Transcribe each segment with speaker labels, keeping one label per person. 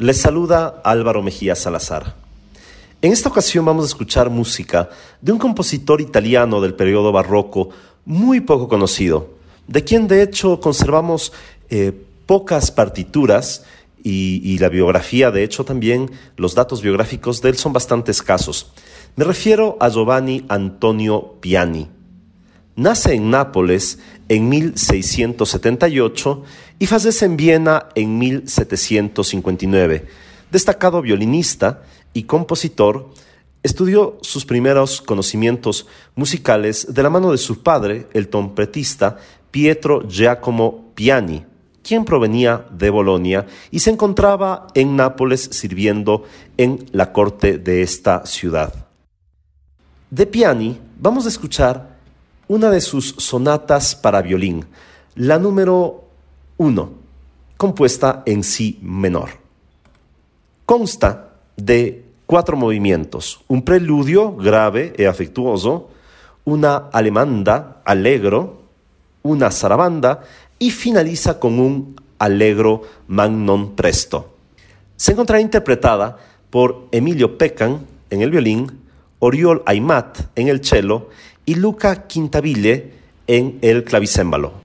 Speaker 1: Les saluda Álvaro Mejía Salazar. En esta ocasión vamos a escuchar música de un compositor italiano del periodo barroco muy poco conocido, de quien de hecho conservamos eh, pocas partituras y, y, la biografía, de hecho también los datos biográficos de él son bastante escasos. Me refiero a Giovanni Antonio Piani. Nace en Nápoles en 1678 y fallece en Viena en 1759. Destacado violinista y compositor, estudió sus primeros conocimientos musicales de la mano de su padre, el trompetista Pietro Giacomo Piani, quien provenía de Bolonia y se encontraba en Nápoles sirviendo en la corte de esta ciudad. De Piani vamos a escuchar una de sus sonatas para violín, la número 1, compuesta en si menor. Consta de cuatro movimientos, un preludio grave e afectuoso, una alemanda allegro, una zarabanda y finaliza con un allegro magnon presto. Se encontrará interpretada por Emilio Peccan en el violín, Oriol Aymat en el cello y Luca Quintaville en el clavicémbalo.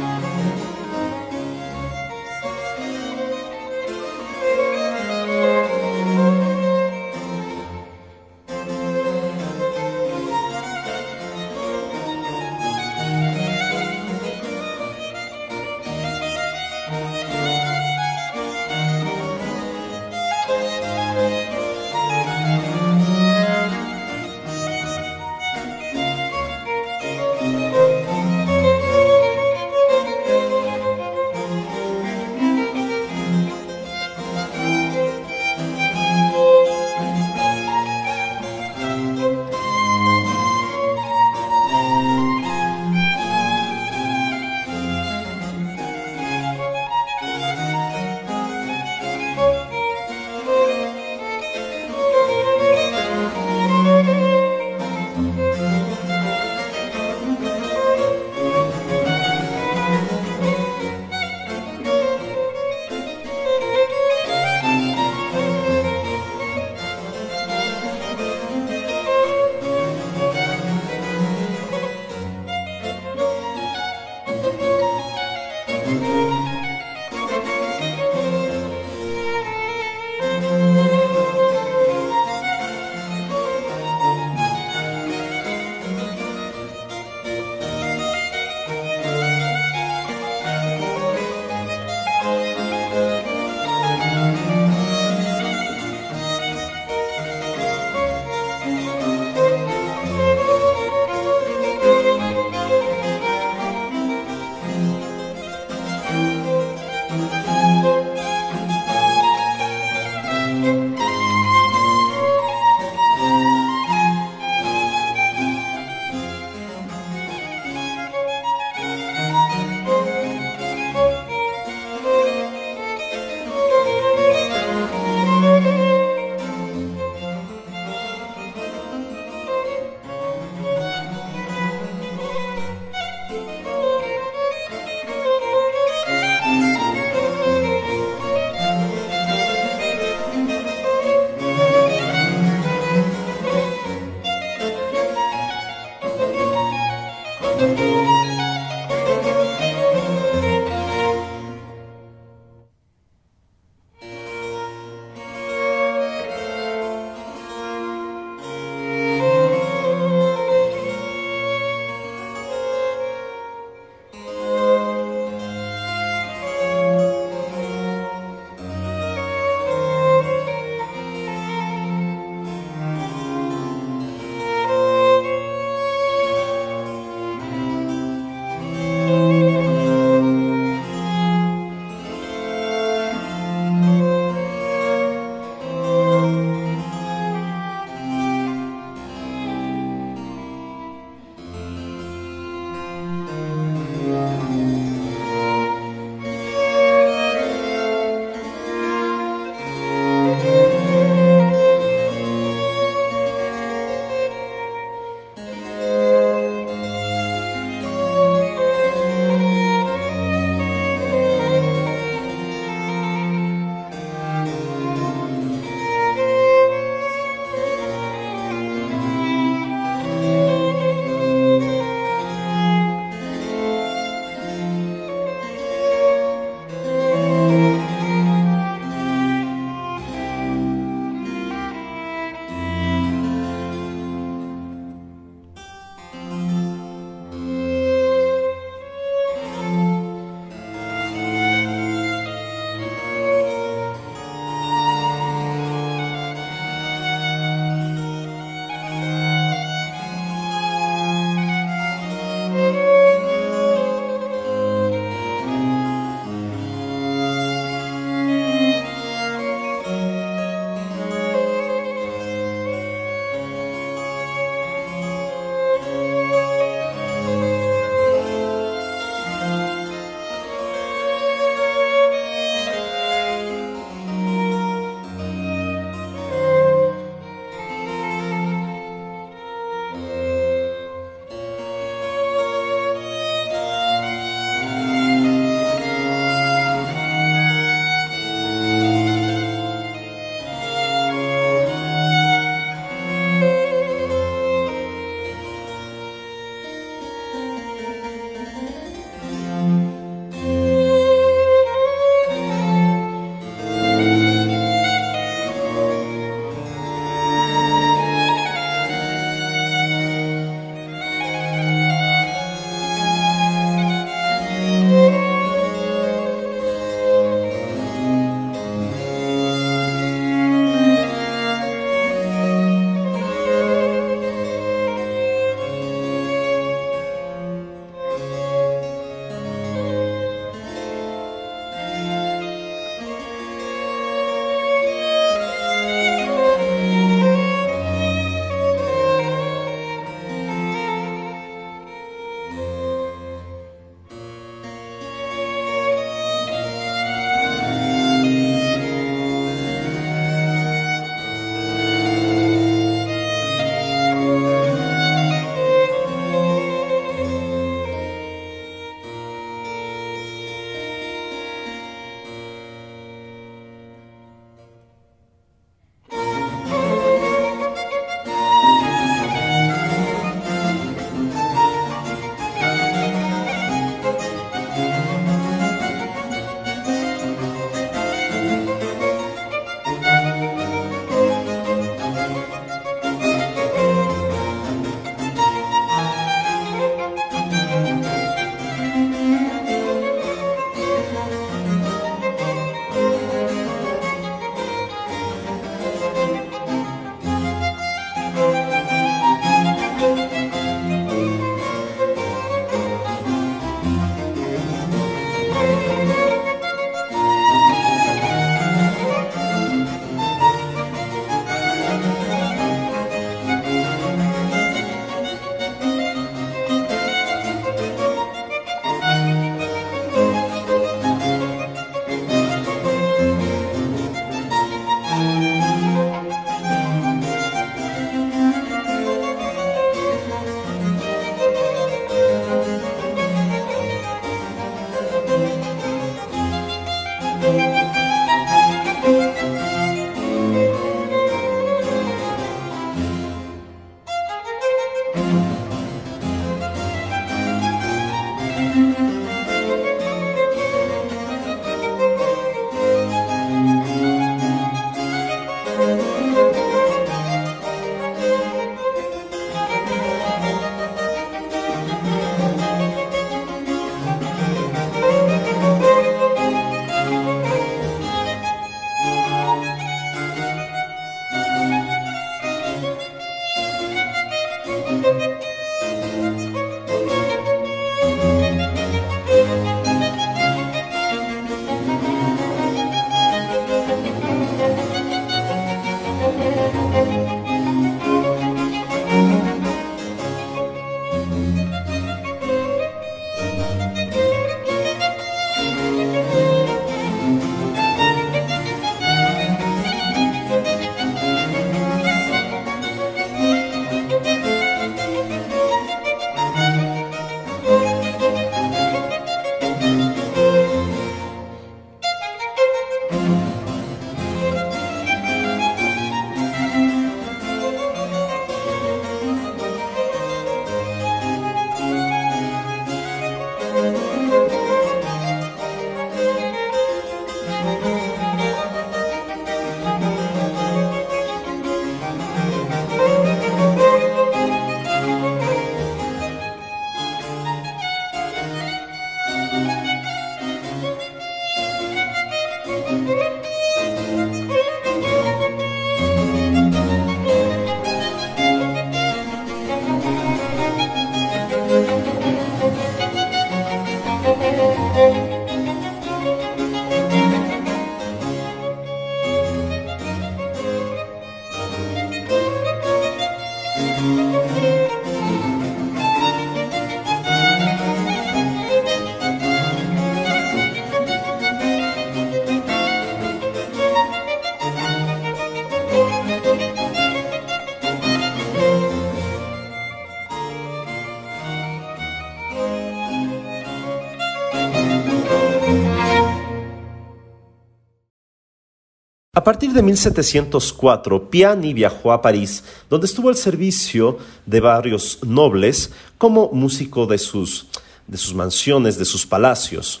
Speaker 1: A partir de 1704, Piani viajó a París, donde estuvo al servicio de varios nobles como músico de sus, de sus mansiones, de sus palacios.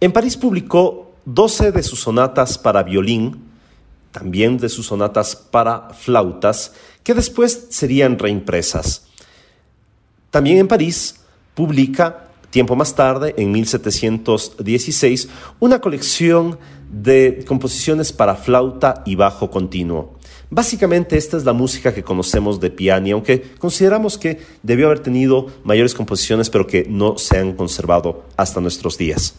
Speaker 1: En París publicó 12 de sus sonatas para violín, también de sus sonatas para flautas, que después serían reimpresas. También en París publica, tiempo más tarde, en 1716, una colección de composiciones para flauta y bajo continuo. Básicamente esta es la música que conocemos de Piani, aunque consideramos que debió haber tenido mayores composiciones, pero que no se han conservado hasta nuestros días.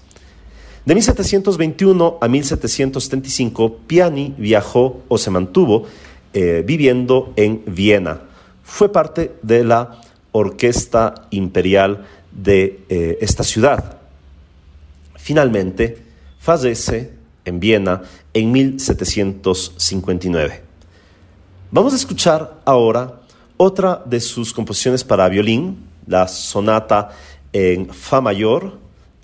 Speaker 1: De 1721 a 1775, Piani viajó o se mantuvo eh, viviendo en Viena. Fue parte de la orquesta imperial de eh, esta ciudad. Finalmente, fallece en Viena en 1759. Vamos a escuchar ahora otra de sus composiciones para violín, la sonata en Fa mayor,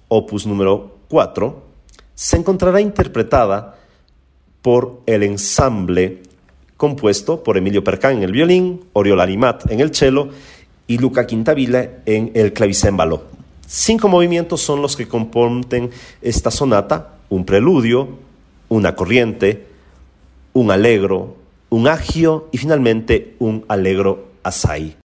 Speaker 1: opus número 4, se encontrará interpretada por el ensamble compuesto por Emilio Percán en el violín, Oriol Arimat en el cello y Luca Quintavilla en el clavicémbalo. Cinco movimientos son los que componen esta sonata, un preludio, una corriente, un alegro, un agio y finalmente un alegro asai.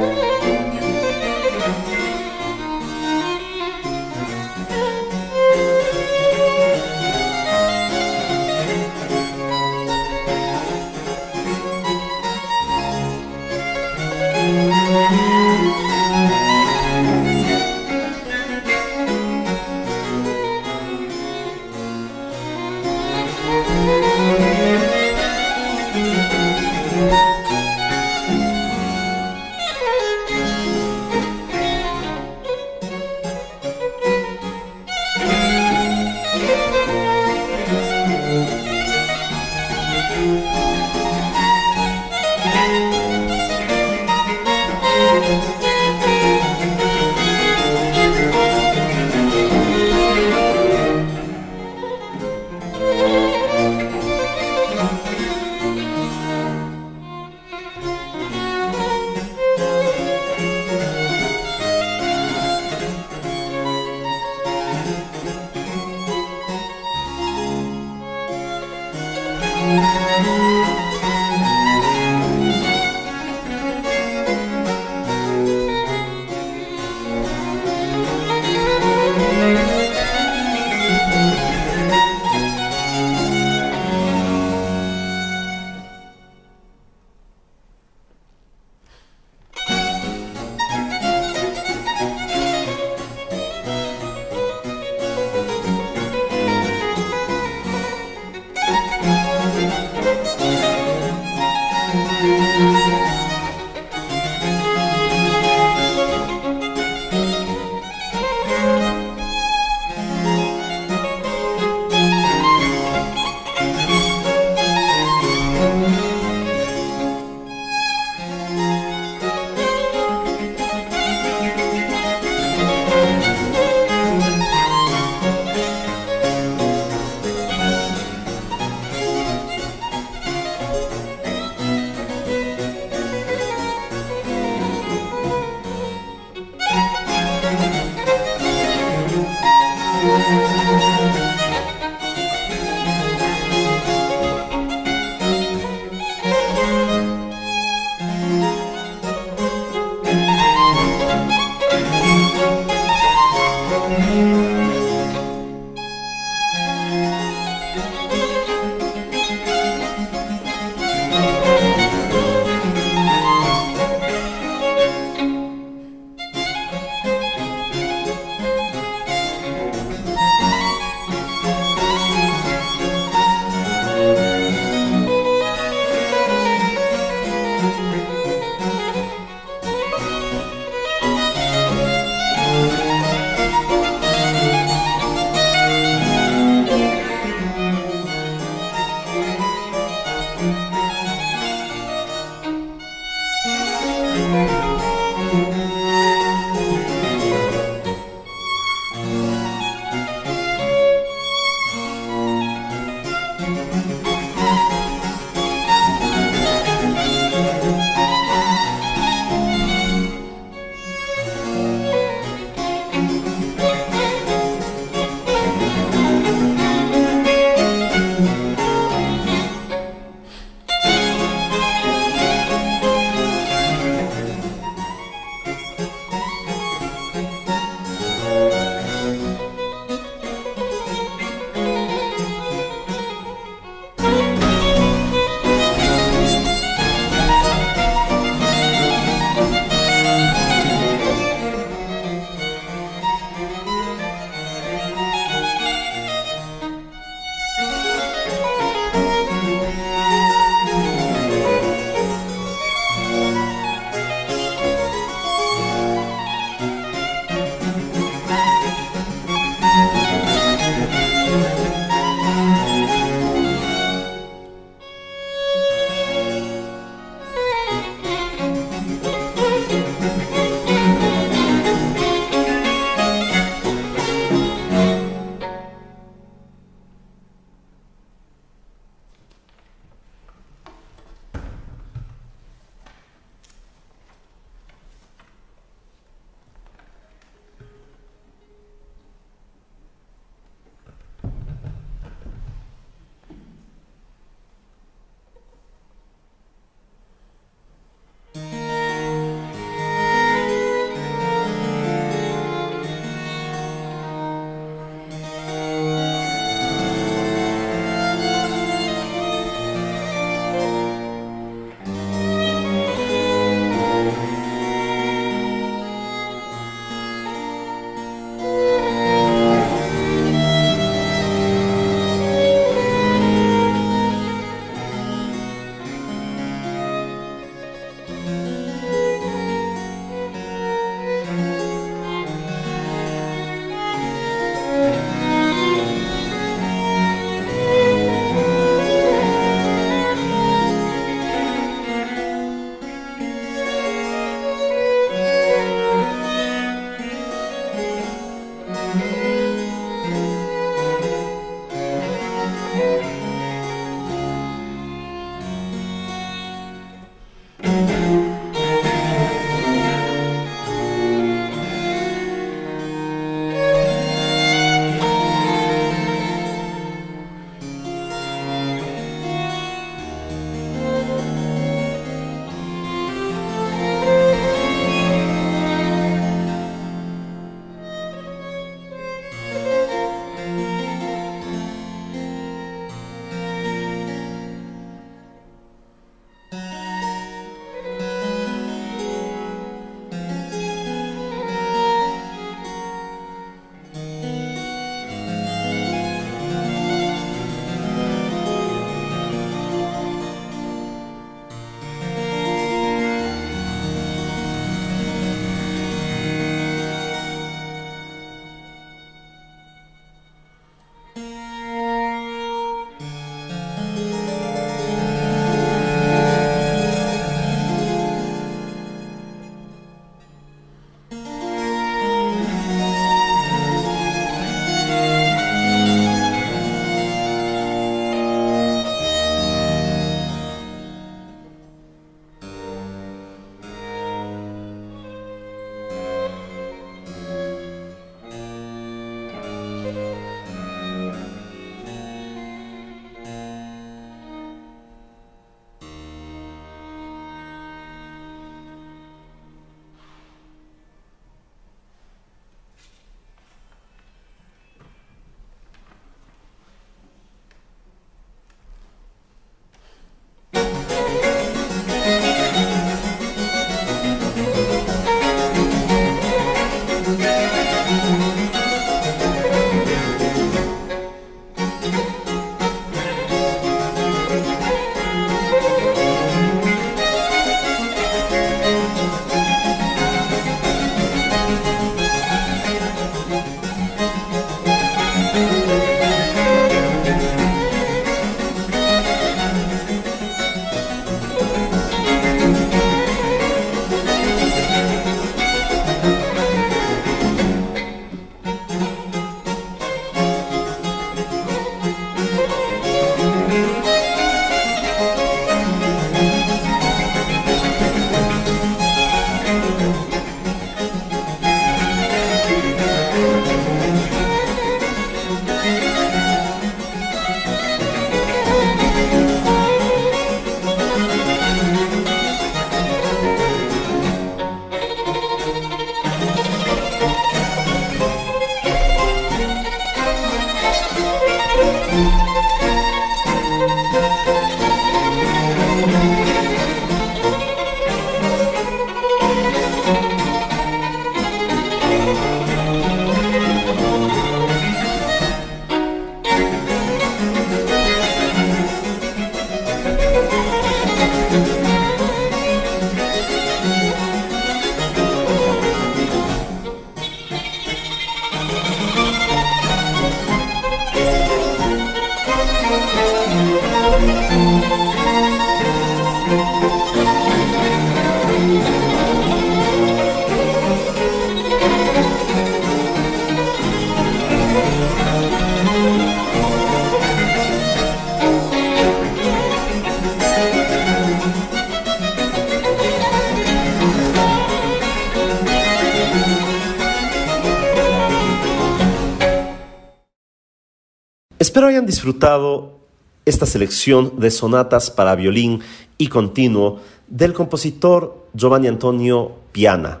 Speaker 1: Espero hayan disfrutado esta selección de sonatas para violín y continuo del compositor Giovanni Antonio Piana.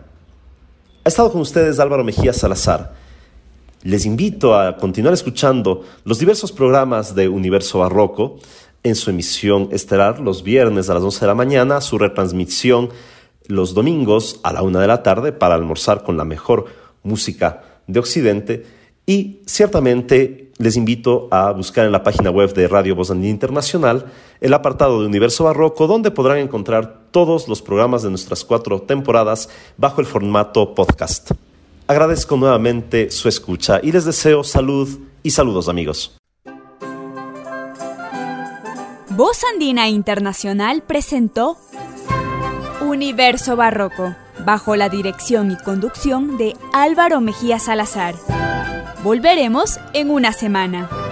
Speaker 1: Ha estado con ustedes Álvaro Mejía Salazar. Les invito a continuar escuchando los diversos programas de Universo Barroco en su emisión estelar los viernes a las 11 de la mañana, su retransmisión los domingos a la 1 de la tarde para almorzar con la mejor música de Occidente y ciertamente les invito a buscar en la página web de Radio Voz Internacional el apartado de Universo Barroco, donde podrán encontrar todos los programas de nuestras cuatro temporadas bajo el formato podcast. Agradezco nuevamente su escucha y les deseo salud y saludos amigos.
Speaker 2: Voz Andina Internacional presentó Universo Barroco, bajo la dirección y conducción de Álvaro Mejía Salazar. Volveremos en una semana.